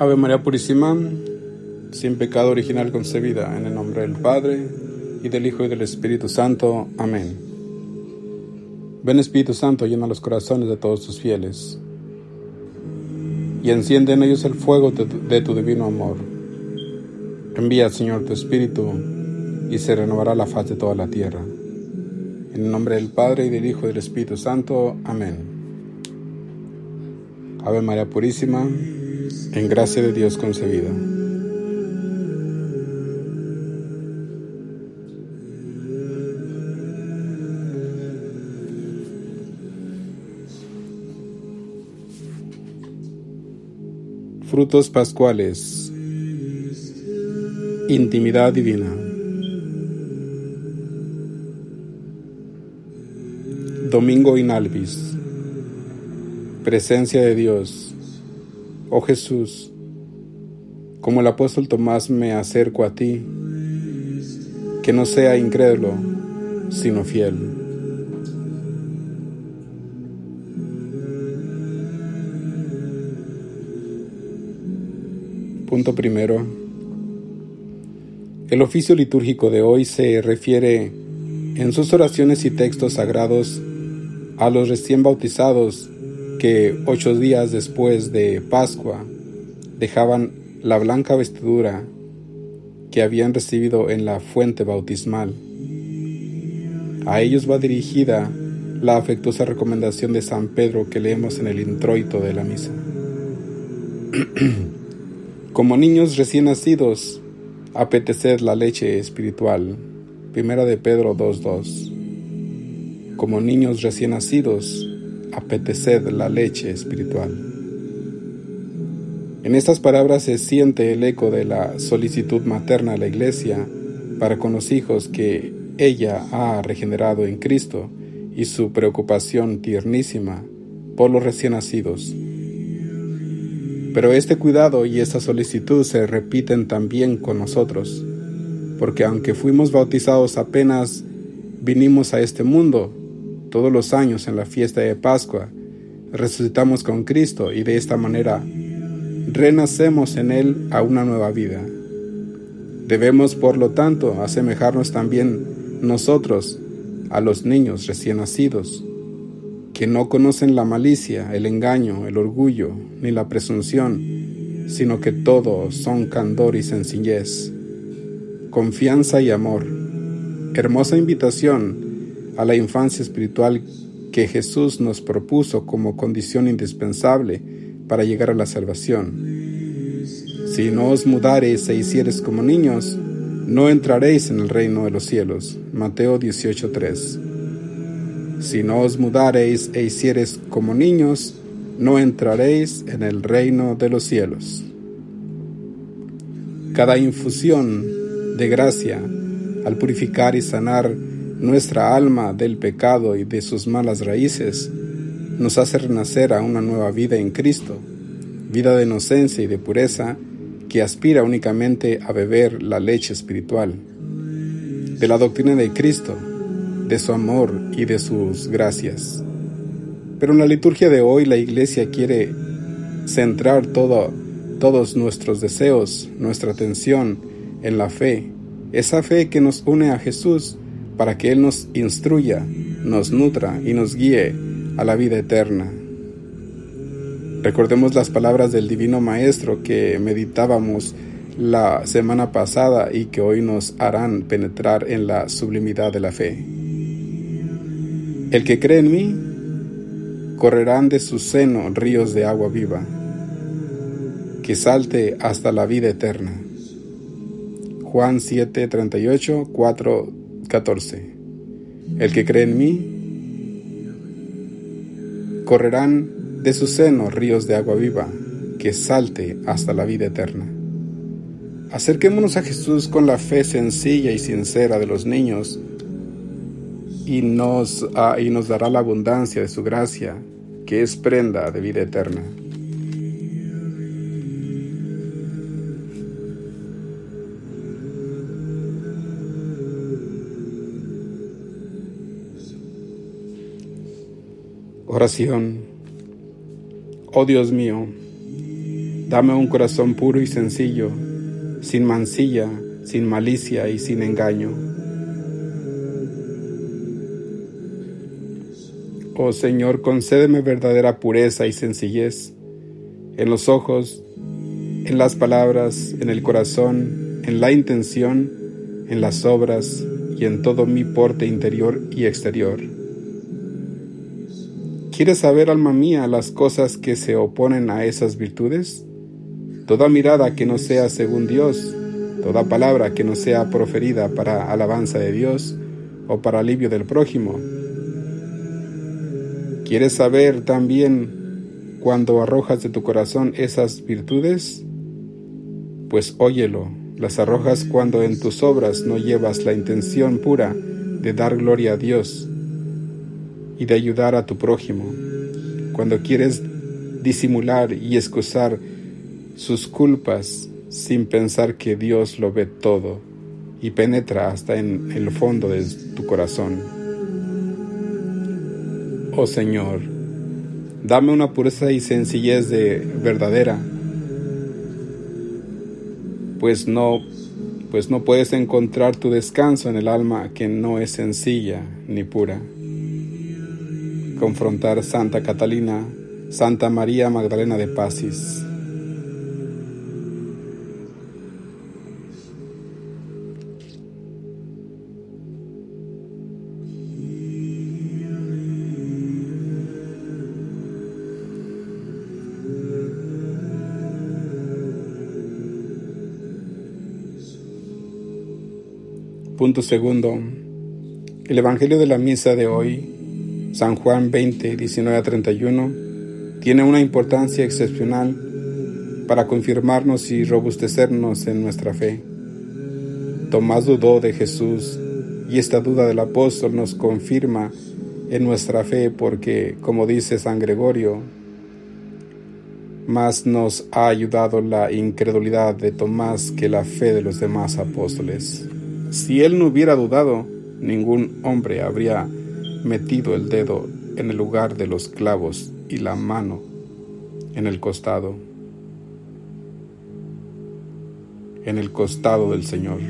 Ave María Purísima, sin pecado original concebida, en el nombre del Padre, y del Hijo y del Espíritu Santo. Amén. Ven Espíritu Santo, llena los corazones de todos tus fieles, y enciende en ellos el fuego de tu divino amor. Envía, Señor, tu Espíritu, y se renovará la faz de toda la tierra. En el nombre del Padre, y del Hijo y del Espíritu Santo. Amén. Ave María Purísima, en gracia de Dios concebida. Frutos pascuales. Intimidad divina. Domingo in albis. Presencia de Dios Oh Jesús, como el apóstol Tomás me acerco a ti, que no sea incrédulo, sino fiel. Punto primero. El oficio litúrgico de hoy se refiere en sus oraciones y textos sagrados a los recién bautizados que ocho días después de Pascua dejaban la blanca vestidura que habían recibido en la fuente bautismal. A ellos va dirigida la afectuosa recomendación de San Pedro que leemos en el introito de la misa. Como niños recién nacidos, apeteced la leche espiritual. Primera de Pedro 2.2. Como niños recién nacidos, apeteced la leche espiritual. En estas palabras se siente el eco de la solicitud materna a la Iglesia para con los hijos que ella ha regenerado en Cristo y su preocupación tiernísima por los recién nacidos. Pero este cuidado y esta solicitud se repiten también con nosotros, porque aunque fuimos bautizados apenas vinimos a este mundo, todos los años en la fiesta de Pascua, resucitamos con Cristo y de esta manera renacemos en Él a una nueva vida. Debemos, por lo tanto, asemejarnos también nosotros a los niños recién nacidos, que no conocen la malicia, el engaño, el orgullo, ni la presunción, sino que todos son candor y sencillez, confianza y amor. Hermosa invitación a la infancia espiritual que Jesús nos propuso como condición indispensable para llegar a la salvación. Si no os mudareis e hicieres como niños, no entraréis en el reino de los cielos. Mateo 18:3. Si no os mudareis e hicieres como niños, no entraréis en el reino de los cielos. Cada infusión de gracia, al purificar y sanar nuestra alma del pecado y de sus malas raíces, nos hace renacer a una nueva vida en Cristo, vida de inocencia y de pureza que aspira únicamente a beber la leche espiritual. De la doctrina de Cristo, de su amor y de sus gracias. Pero en la liturgia de hoy la Iglesia quiere centrar todo, todos nuestros deseos, nuestra atención en la fe, esa fe que nos une a Jesús para que Él nos instruya, nos nutra y nos guíe a la vida eterna. Recordemos las palabras del Divino Maestro que meditábamos la semana pasada y que hoy nos harán penetrar en la sublimidad de la fe. El que cree en mí, correrán de su seno ríos de agua viva, que salte hasta la vida eterna. Juan 7, 38, 4, 14. El que cree en mí, correrán de su seno ríos de agua viva, que salte hasta la vida eterna. Acerquémonos a Jesús con la fe sencilla y sincera de los niños y nos, ah, y nos dará la abundancia de su gracia, que es prenda de vida eterna. Oración. Oh Dios mío, dame un corazón puro y sencillo, sin mancilla, sin malicia y sin engaño. Oh Señor, concédeme verdadera pureza y sencillez en los ojos, en las palabras, en el corazón, en la intención, en las obras y en todo mi porte interior y exterior. ¿Quieres saber, alma mía, las cosas que se oponen a esas virtudes? Toda mirada que no sea según Dios, toda palabra que no sea proferida para alabanza de Dios o para alivio del prójimo. ¿Quieres saber también cuando arrojas de tu corazón esas virtudes? Pues óyelo, las arrojas cuando en tus obras no llevas la intención pura de dar gloria a Dios y de ayudar a tu prójimo. Cuando quieres disimular y excusar sus culpas sin pensar que Dios lo ve todo y penetra hasta en el fondo de tu corazón. Oh Señor, dame una pureza y sencillez de verdadera, pues no pues no puedes encontrar tu descanso en el alma que no es sencilla ni pura confrontar Santa Catalina, Santa María Magdalena de Pasis. Punto segundo. El Evangelio de la Misa de hoy San Juan 20, 19 a 31, tiene una importancia excepcional para confirmarnos y robustecernos en nuestra fe. Tomás dudó de Jesús y esta duda del apóstol nos confirma en nuestra fe porque, como dice San Gregorio, más nos ha ayudado la incredulidad de Tomás que la fe de los demás apóstoles. Si él no hubiera dudado, ningún hombre habría metido el dedo en el lugar de los clavos y la mano en el costado, en el costado del Señor.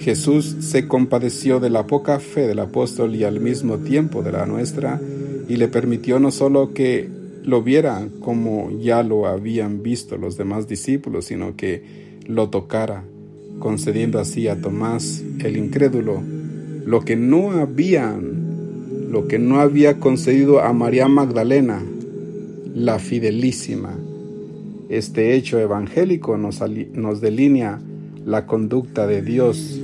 Jesús se compadeció de la poca fe del apóstol y al mismo tiempo de la nuestra y le permitió no solo que lo viera como ya lo habían visto los demás discípulos, sino que lo tocara, concediendo así a Tomás el incrédulo lo que no habían, lo que no había concedido a María Magdalena, la fidelísima. Este hecho evangélico nos, nos delinea la conducta de Dios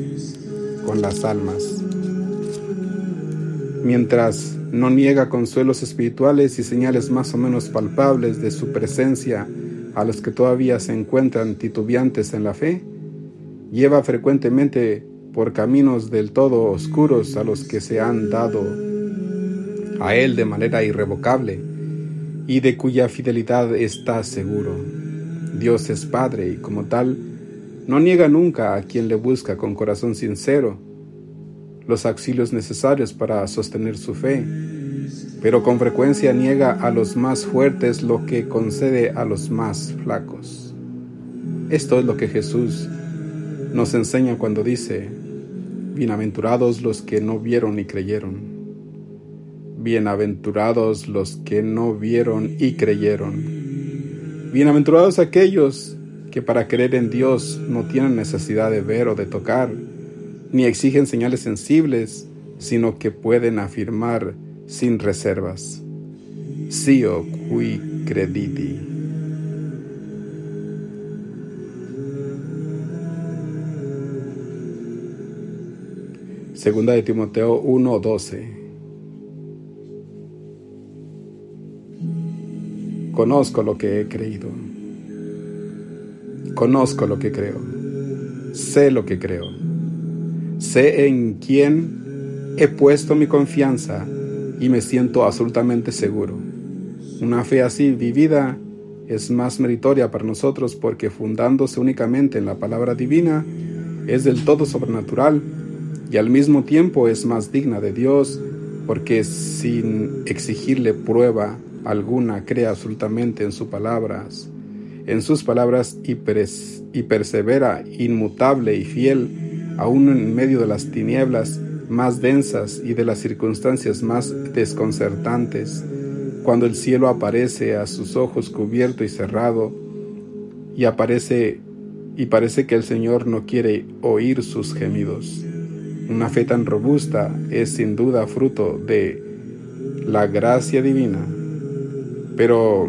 con las almas. Mientras no niega consuelos espirituales y señales más o menos palpables de su presencia a los que todavía se encuentran titubeantes en la fe, lleva frecuentemente por caminos del todo oscuros a los que se han dado a Él de manera irrevocable y de cuya fidelidad está seguro. Dios es Padre y como tal no niega nunca a quien le busca con corazón sincero. los auxilios necesarios para sostener su fe, pero con frecuencia niega a los más fuertes lo que concede a los más flacos. Esto es lo que Jesús nos enseña cuando dice, bienaventurados los que no vieron y creyeron. Bienaventurados los que no vieron y creyeron. Bienaventurados aquellos que para creer en Dios no tienen necesidad de ver o de tocar, ni exigen señales sensibles, sino que pueden afirmar sin reservas. Sio qui crediti. Segunda de Timoteo 1:12. Conozco lo que he creído. Conozco lo que creo. Sé lo que creo Sé en quién he puesto mi confianza y me siento absolutamente seguro. Una fe así vivida es más meritoria para nosotros porque fundándose únicamente en la palabra divina es del todo sobrenatural y al mismo tiempo es más digna de Dios porque sin exigirle prueba alguna cree absolutamente en sus palabras, en sus palabras y, y persevera inmutable y fiel aún en medio de las tinieblas más densas y de las circunstancias más desconcertantes, cuando el cielo aparece a sus ojos cubierto y cerrado, y aparece y parece que el Señor no quiere oír sus gemidos. Una fe tan robusta es sin duda fruto de la gracia divina, pero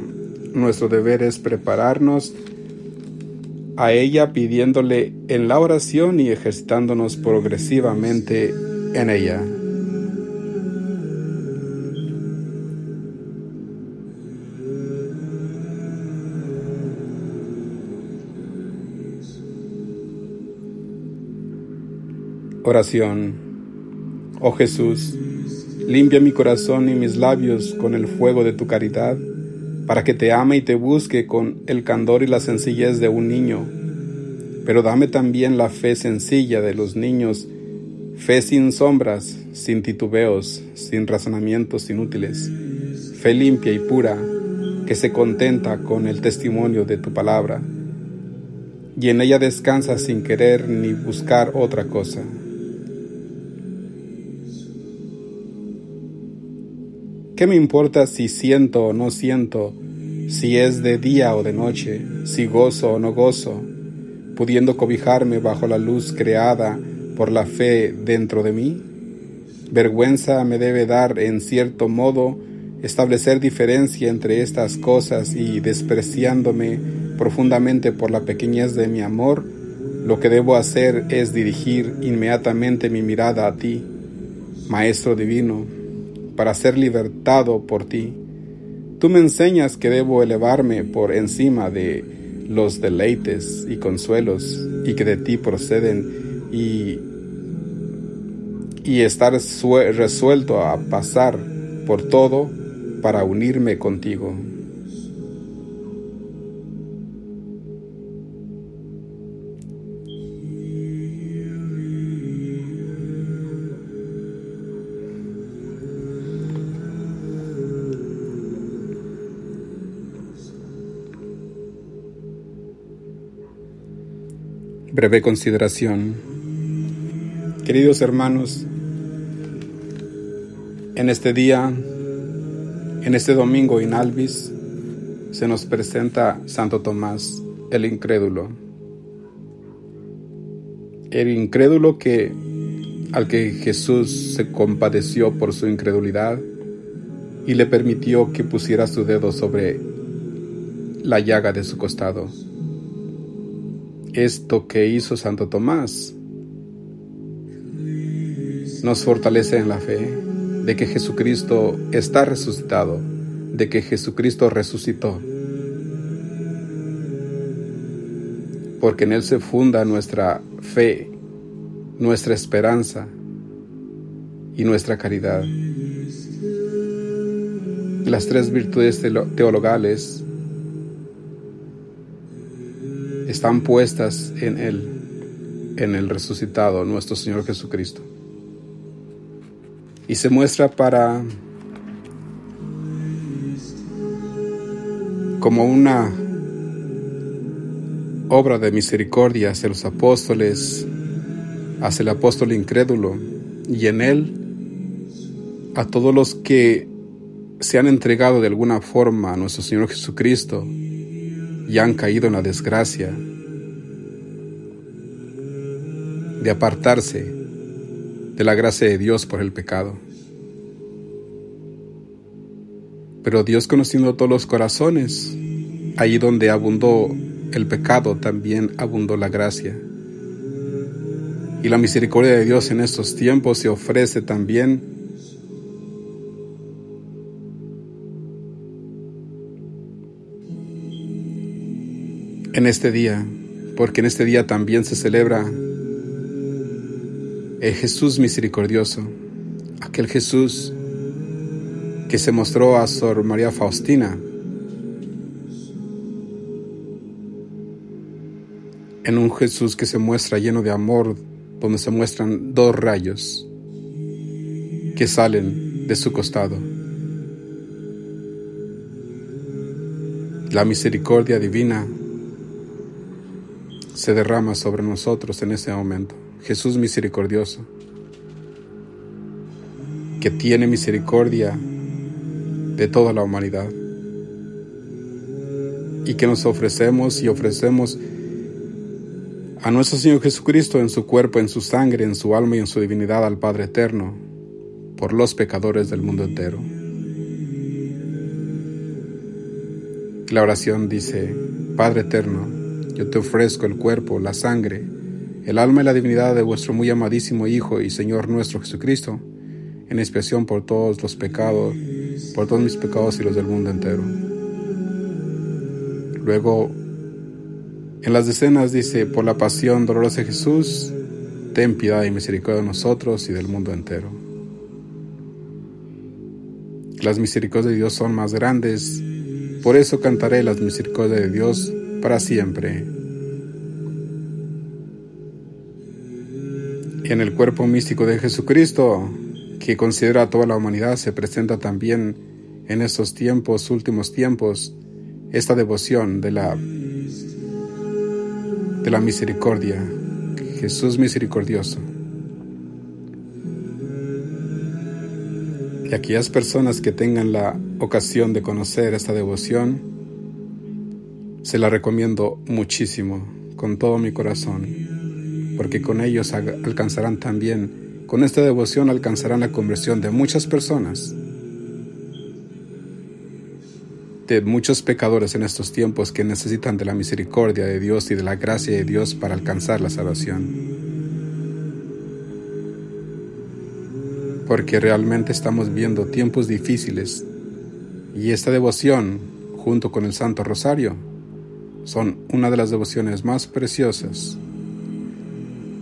nuestro deber es prepararnos a ella pidiéndole en la oración y ejercitándonos progresivamente en ella. Oración. Oh Jesús, limpia mi corazón y mis labios con el fuego de tu caridad para que te ame y te busque con el candor y la sencillez de un niño. Pero dame también la fe sencilla de los niños, fe sin sombras, sin titubeos, sin razonamientos inútiles, fe limpia y pura, que se contenta con el testimonio de tu palabra, y en ella descansa sin querer ni buscar otra cosa. ¿Qué me importa si siento o no siento, si es de día o de noche, si gozo o no gozo, pudiendo cobijarme bajo la luz creada por la fe dentro de mí? Vergüenza me debe dar, en cierto modo, establecer diferencia entre estas cosas y despreciándome profundamente por la pequeñez de mi amor, lo que debo hacer es dirigir inmediatamente mi mirada a ti, Maestro Divino, para ser libertado por ti. Tú me enseñas que debo elevarme por encima de los deleites y consuelos y que de ti proceden y, y estar resuelto a pasar por todo para unirme contigo. Breve consideración. Queridos hermanos, en este día, en este domingo in Albis, se nos presenta Santo Tomás, el incrédulo. El incrédulo que al que Jesús se compadeció por su incredulidad y le permitió que pusiera su dedo sobre la llaga de su costado esto que hizo Santo Tomás nos fortalece en la fe de que Jesucristo está resucitado, de que Jesucristo resucitó. Porque en Él se funda nuestra fe, nuestra esperanza y nuestra caridad. Las tres virtudes teologales están puestas en Él, en el resucitado, nuestro Señor Jesucristo. y se muestra para como una obra de misericordia hacia los apóstoles, hacia el apóstol incrédulo y en él a todos los que se han entregado de alguna forma a nuestro Señor Jesucristo y han caído en la desgracia de apartarse de la gracia de Dios por el pecado. Pero Dios conociendo todos los corazones, allí donde abundó el pecado, también abundó la gracia. Y la misericordia de Dios en estos tiempos se ofrece también en este día, porque en este día también se celebra el Jesús misericordioso, aquel Jesús que se mostró a Sor María Faustina en un Jesús que se muestra lleno de amor, donde se muestran dos rayos que salen de su costado. La misericordia divina derrama sobre nosotros en ese momento. Jesús misericordioso, que tiene misericordia de toda la humanidad y que nos ofrecemos y ofrecemos a nuestro Señor Jesucristo en su cuerpo, en su sangre, en su alma y en su divinidad al Padre Eterno, por los pecadores del mundo entero. La oración dice, Padre Eterno, yo te ofrezco el cuerpo, la sangre, el alma y la divinidad de vuestro muy amadísimo Hijo y Señor nuestro Jesucristo, en expiación por todos los pecados, por todos mis pecados y los del mundo entero. Luego en las decenas dice, por la pasión dolorosa de Jesús, ten piedad y misericordia de nosotros y del mundo entero. Las misericordias de Dios son más grandes, por eso cantaré las misericordias de Dios para siempre. En el cuerpo místico de Jesucristo, que considera a toda la humanidad, se presenta también en estos tiempos, últimos tiempos, esta devoción de la de la misericordia, Jesús misericordioso. Y aquellas personas que tengan la ocasión de conocer esta devoción, se la recomiendo muchísimo, con todo mi corazón, porque con ellos alcanzarán también, con esta devoción alcanzarán la conversión de muchas personas de muchos pecadores en estos tiempos que necesitan de la misericordia de Dios y de la gracia de Dios para alcanzar la salvación. Porque realmente estamos viendo tiempos difíciles y esta devoción, junto con el Santo Rosario, son una de las devociones más preciosas.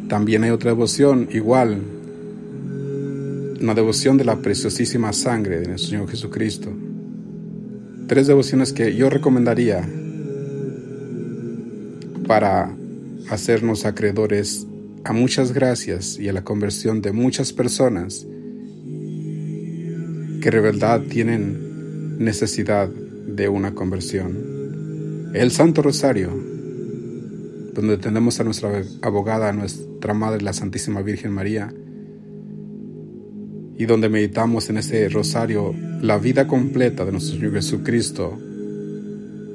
También hay otra devoción igual, una devoción de la preciosísima sangre de nuestro Señor Jesucristo tres devociones que yo recomendaría para hacernos acreedores a muchas gracias y a la conversión de muchas personas que de verdad tienen necesidad de una conversión. El Santo Rosario, donde tenemos a nuestra abogada, a nuestra Madre, la Santísima Virgen María, y donde meditamos en este rosario la vida completa de nuestro Señor Jesucristo,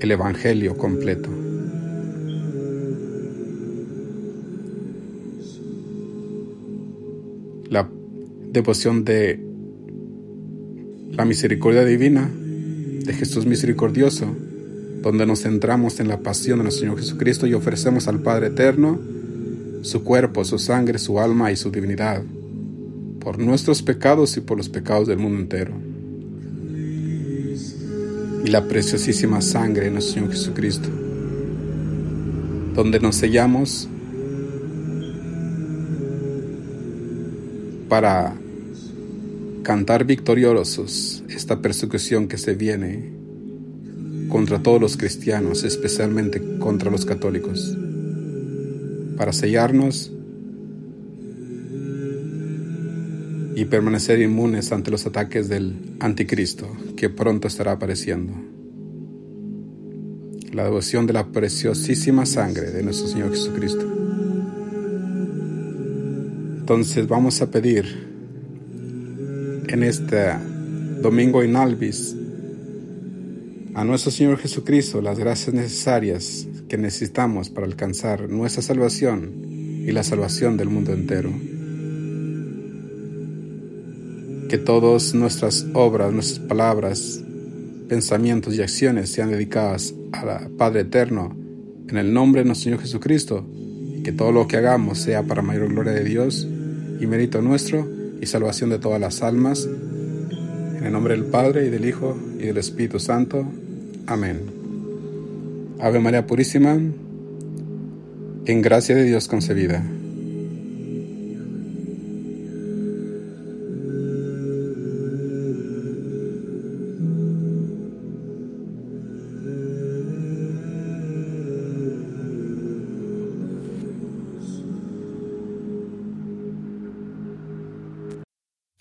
el Evangelio completo. La devoción de la misericordia divina de Jesús misericordioso, donde nos centramos en la pasión de nuestro Señor Jesucristo y ofrecemos al Padre Eterno su cuerpo, su sangre, su alma y su divinidad por nuestros pecados y por los pecados del mundo entero. Y la preciosísima sangre de nuestro Señor Jesucristo, donde nos sellamos para cantar victoriosos esta persecución que se viene contra todos los cristianos, especialmente contra los católicos, para sellarnos y permanecer inmunes ante los ataques del anticristo que pronto estará apareciendo. La devoción de la preciosísima sangre de nuestro Señor Jesucristo. Entonces vamos a pedir en este domingo en Alvis a nuestro Señor Jesucristo las gracias necesarias que necesitamos para alcanzar nuestra salvación y la salvación del mundo entero. Que todas nuestras obras, nuestras palabras, pensamientos y acciones sean dedicadas al Padre Eterno en el nombre de nuestro Señor Jesucristo y que todo lo que hagamos sea para mayor gloria de Dios y mérito nuestro y salvación de todas las almas. En el nombre del Padre y del Hijo y del Espíritu Santo. Amén. Ave María Purísima, en gracia de Dios concebida.